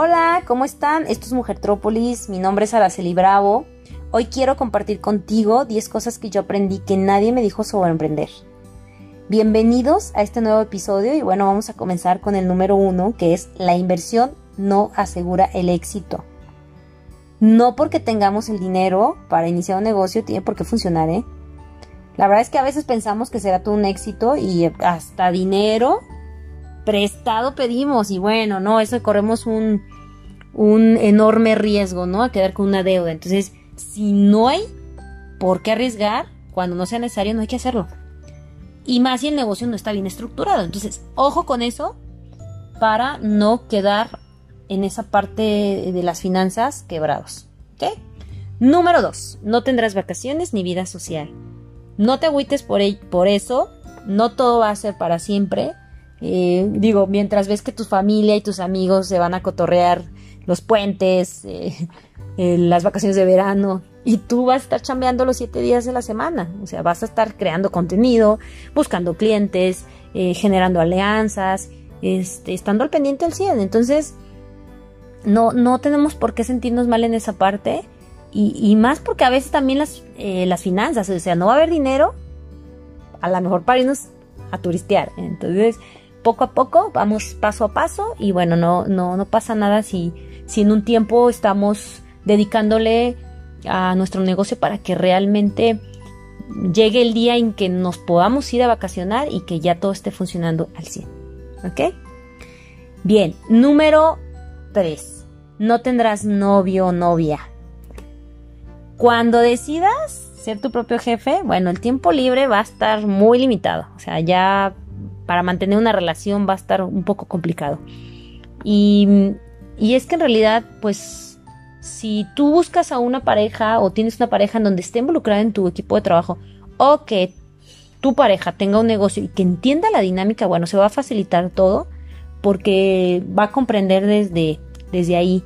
Hola, ¿cómo están? Esto es Mujertrópolis, mi nombre es Araceli Bravo. Hoy quiero compartir contigo 10 cosas que yo aprendí que nadie me dijo sobre emprender. Bienvenidos a este nuevo episodio y bueno, vamos a comenzar con el número uno, que es la inversión no asegura el éxito. No porque tengamos el dinero para iniciar un negocio tiene por qué funcionar, ¿eh? La verdad es que a veces pensamos que será todo un éxito y hasta dinero prestado pedimos y bueno, no, eso corremos un, un enorme riesgo, ¿no? A quedar con una deuda. Entonces, si no hay por qué arriesgar, cuando no sea necesario, no hay que hacerlo. Y más si el negocio no está bien estructurado. Entonces, ojo con eso para no quedar en esa parte de las finanzas quebrados. ¿Ok? Número dos, no tendrás vacaciones ni vida social. No te agüites por, por eso, no todo va a ser para siempre. Eh, digo, mientras ves que tu familia y tus amigos se van a cotorrear los puentes, eh, eh, las vacaciones de verano, y tú vas a estar chambeando los siete días de la semana. O sea, vas a estar creando contenido, buscando clientes, generando alianzas, este, estando al pendiente al 100. Entonces, no, no tenemos por qué sentirnos mal en esa parte y, más porque a veces también las, eh, las finanzas, o sea, no va a haber dinero, a lo mejor para irnos a turistear. Entonces, poco a poco, vamos paso a paso y bueno, no, no, no pasa nada si, si en un tiempo estamos dedicándole a nuestro negocio para que realmente llegue el día en que nos podamos ir a vacacionar y que ya todo esté funcionando al 100. ¿Ok? Bien, número 3. No tendrás novio o novia. Cuando decidas ser tu propio jefe, bueno, el tiempo libre va a estar muy limitado. O sea, ya para mantener una relación va a estar un poco complicado. Y, y es que en realidad, pues, si tú buscas a una pareja o tienes una pareja en donde esté involucrada en tu equipo de trabajo o que tu pareja tenga un negocio y que entienda la dinámica, bueno, se va a facilitar todo porque va a comprender desde, desde ahí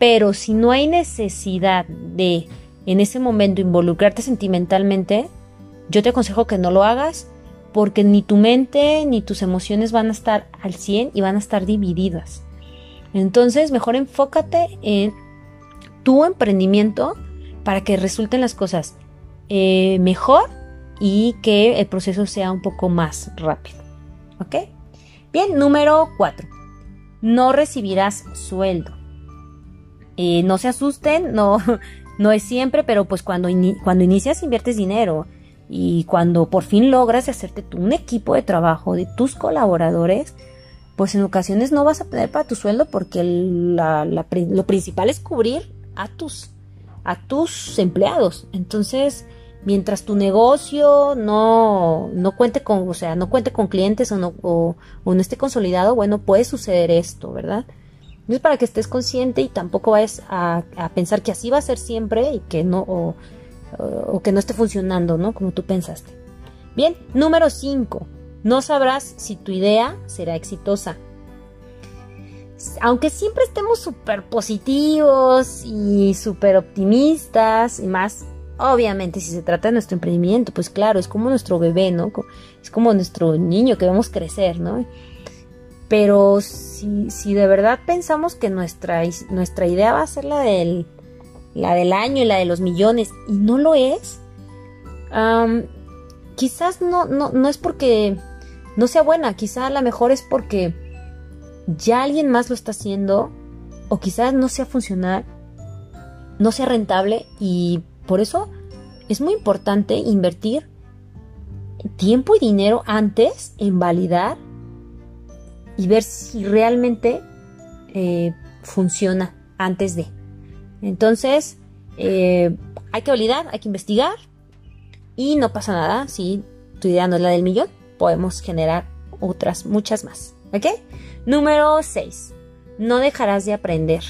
pero si no hay necesidad de en ese momento involucrarte sentimentalmente, yo te aconsejo que no lo hagas porque ni tu mente ni tus emociones van a estar al 100 y van a estar divididas. Entonces, mejor enfócate en tu emprendimiento para que resulten las cosas eh, mejor y que el proceso sea un poco más rápido. ¿Ok? Bien, número 4. No recibirás sueldo. Eh, no se asusten, no, no es siempre, pero pues cuando, cuando inicias inviertes dinero y cuando por fin logras hacerte un equipo de trabajo de tus colaboradores, pues en ocasiones no vas a tener para tu sueldo porque lo principal es cubrir a tus, a tus empleados. Entonces, mientras tu negocio no, no cuente con, o sea, no cuente con clientes o no, o no esté consolidado, bueno, puede suceder esto, ¿verdad? No es para que estés consciente y tampoco vayas a, pensar que así va a ser siempre y que no, que no esté funcionando, ¿no? Como tú pensaste. Bien, número 5. No sabrás si tu idea será exitosa. Aunque siempre estemos súper positivos y súper optimistas y más, obviamente si se trata de nuestro emprendimiento, pues claro, es como nuestro bebé, ¿no? Es como nuestro niño que vemos crecer, ¿no? Pero si, si de verdad pensamos que nuestra, nuestra idea va a ser la del, la del año y la de los millones y no lo es, quizás no, no, no es porque no sea buena, quizás a lo mejor es porque ya alguien más lo está haciendo o quizás no sea funcional, no sea rentable y por eso es muy importante invertir tiempo y dinero antes en validar y ver si realmente eh, funciona antes de. Entonces, eh, hay que validar, hay que investigar y no pasa nada si tu idea no es la del millón, podemos generar otras, muchas más. ¿Ok? Número 6. No dejarás de aprender.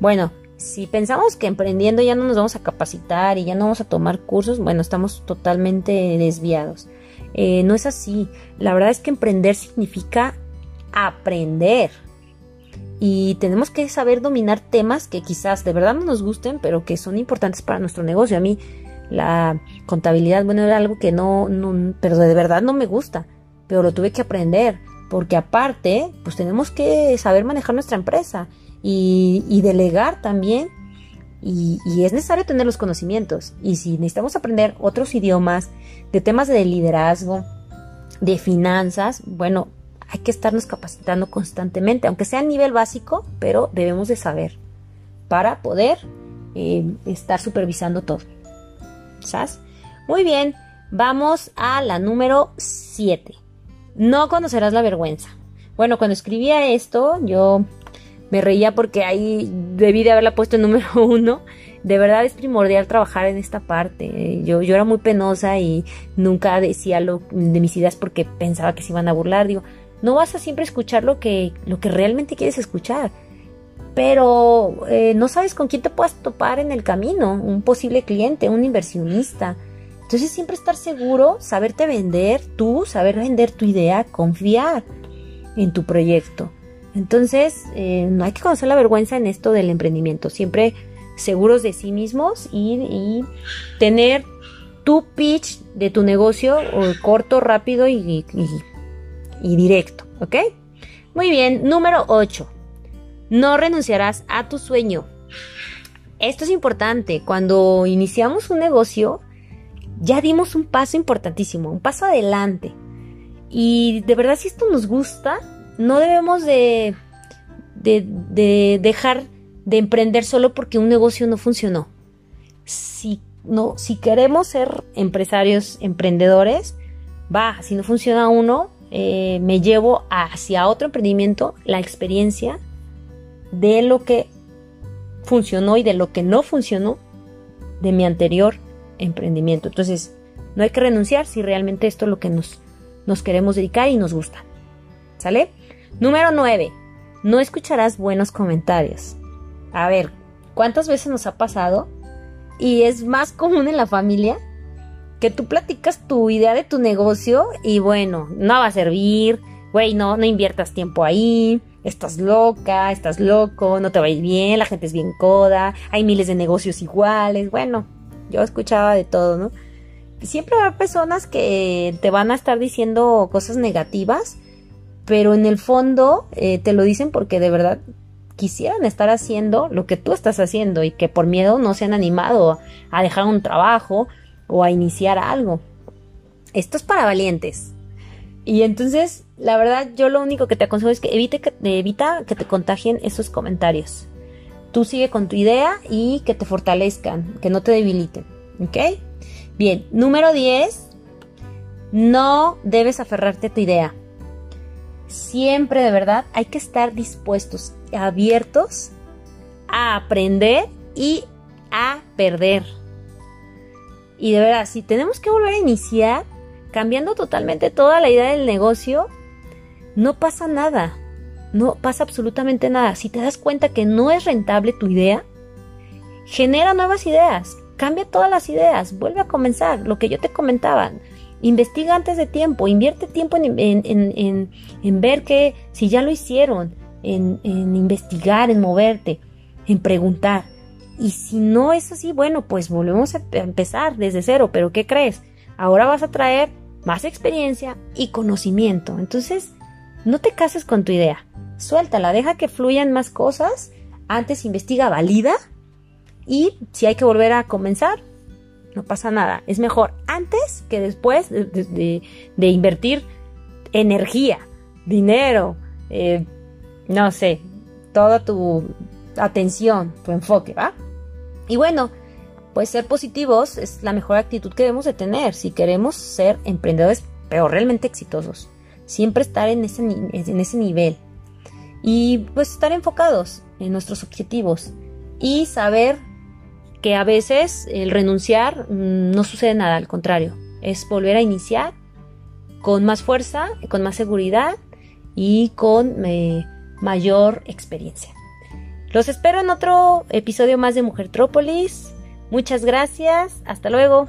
Bueno, si pensamos que emprendiendo ya no nos vamos a capacitar y ya no vamos a tomar cursos, bueno, estamos totalmente desviados. Eh, no es así. La verdad es que emprender significa aprender. Y tenemos que saber dominar temas que quizás de verdad no nos gusten, pero que son importantes para nuestro negocio. A mí la contabilidad, bueno, era algo que no, no pero de verdad no me gusta, pero lo tuve que aprender. porque aparte, pues tenemos que saber manejar nuestra empresa y, delegar también. Y, y, es necesario tener los conocimientos. Y si necesitamos aprender otros idiomas, de temas de liderazgo, de finanzas, bueno, hay que estarnos capacitando constantemente, aunque sea a nivel básico, pero debemos de saber para poder eh, estar supervisando todo. ¿Sabes? Muy bien, vamos a la número 7. No conocerás la vergüenza. Bueno, cuando escribía esto, yo me reía porque ahí debí de haberla puesto en número uno. De verdad es primordial trabajar en esta parte. Yo, yo era muy penosa y nunca decía lo de mis ideas porque pensaba que se iban a burlar. Digo, no vas a siempre escuchar lo que, lo que realmente quieres escuchar. Pero eh, no sabes con quién te puedas topar en el camino. Un posible cliente, un inversionista. Entonces siempre estar seguro, saberte vender tú, saber vender tu idea, confiar en tu proyecto. Entonces, eh, no hay que conocer la vergüenza en esto del emprendimiento. Siempre seguros de sí mismos y, tener tu pitch de tu negocio corto, rápido y, y directo. ¿Ok? Muy bien, número 8. No renunciarás a tu sueño. Esto es importante. Cuando iniciamos un negocio, ya dimos un paso importantísimo, un paso adelante. Y de verdad, si esto nos gusta, no debemos de, de, dejar de emprender solo porque un negocio no funcionó. Si, no, si queremos ser empresarios, emprendedores, va, si no funciona uno, eh, me llevo hacia otro emprendimiento la experiencia de lo que funcionó y de lo que no funcionó de mi anterior emprendimiento. Entonces, no hay que renunciar si realmente esto es lo que nos, nos queremos dedicar y nos gusta. ¿Sale? Número 9. No escucharás buenos comentarios. A ver, ¿cuántas veces nos ha pasado? Y es más común en la familia que tú platicas tu idea de tu negocio y bueno, no va a servir, güey, no, no inviertas tiempo ahí, estás loca, estás loco, no te va a ir bien, la gente es bien coda, hay miles de negocios iguales, bueno, yo escuchaba de todo, ¿no? Siempre va a haber personas que te van a estar diciendo cosas negativas pero en el fondo eh, te lo dicen porque de verdad quisieran estar haciendo lo que tú estás haciendo y que por miedo no se han animado a dejar un trabajo o a iniciar algo. Esto es para valientes. Y entonces, la verdad, yo lo único que te aconsejo es que evite que, evita que te contagien esos comentarios. Tú sigue con tu idea y que te fortalezcan, que no te debiliten. ¿Ok? Bien, número 10. No debes aferrarte a tu idea siempre de verdad hay que estar dispuestos, abiertos a aprender y a perder. Y de verdad, si tenemos que volver a iniciar, cambiando totalmente toda la idea del negocio, no pasa nada. No pasa absolutamente nada. Si te das cuenta que no es rentable tu idea, genera nuevas ideas. Cambia todas las ideas. Vuelve a comenzar. Lo que yo te comentaba. Investiga antes de tiempo, invierte tiempo en, ver que si ya lo hicieron, en, investigar, en moverte, en preguntar. Y si no es así, bueno, pues volvemos a empezar desde cero, pero ¿qué crees? Ahora vas a traer más experiencia y conocimiento. Entonces, no te cases con tu idea. Suéltala, deja que fluyan más cosas. Antes investiga, valida. Y si hay que volver a comenzar, no pasa nada. Es mejor antes que después de, invertir energía, dinero, eh, no sé, toda tu atención, tu enfoque, ¿va? Y bueno, pues ser positivos es la mejor actitud que debemos de tener si queremos ser emprendedores, pero realmente exitosos. Siempre estar en ese, nivel. Y pues estar enfocados en nuestros objetivos y saber que a veces el renunciar mm, no sucede nada, al contrario, es volver a iniciar con más fuerza, con más seguridad y con eh, mayor experiencia. Los espero en otro episodio más de Mujer Trópolis. Muchas gracias. Hasta luego.